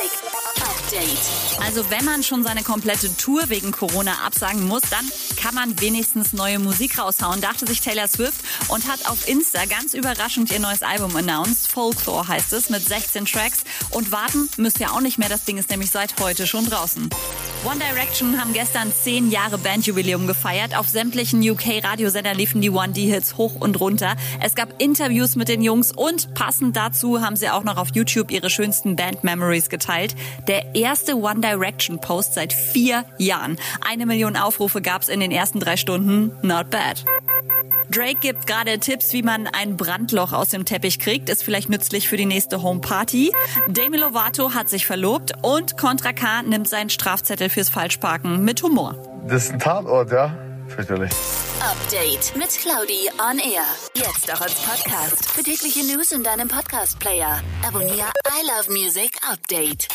Music Update. Also wenn man schon seine komplette Tour wegen Corona absagen muss, dann kann man wenigstens neue Musik raushauen, dachte sich Taylor Swift und hat auf Insta ganz überraschend ihr neues Album announced. Folklore heißt es mit 16 Tracks. Und warten müsst ihr auch nicht mehr, das Ding ist nämlich seit heute schon draußen. One Direction haben gestern 10 Jahre Bandjubiläum gefeiert. Auf sämtlichen UK-Radiosender liefen die One-D-Hits hoch und runter. Es gab Interviews mit den Jungs und passend dazu haben sie auch noch auf YouTube ihre schönsten Band-Memories geteilt. Der erste One Direction-Post seit vier Jahren. Eine Million Aufrufe gab's in den ersten drei Stunden. Not bad. Drake gibt gerade Tipps, wie man ein Brandloch aus dem Teppich kriegt. Ist vielleicht nützlich für die nächste Homeparty. Demi Lovato hat sich verlobt und Contra K nimmt seinen Strafzettel fürs Falschparken mit Humor. Das ist ein Tatort, ja? Fürchterlich. Update mit Claudi on Air. Jetzt auch als Podcast. Für tägliche News in deinem Podcast-Player. Abonniere I Love Music Update.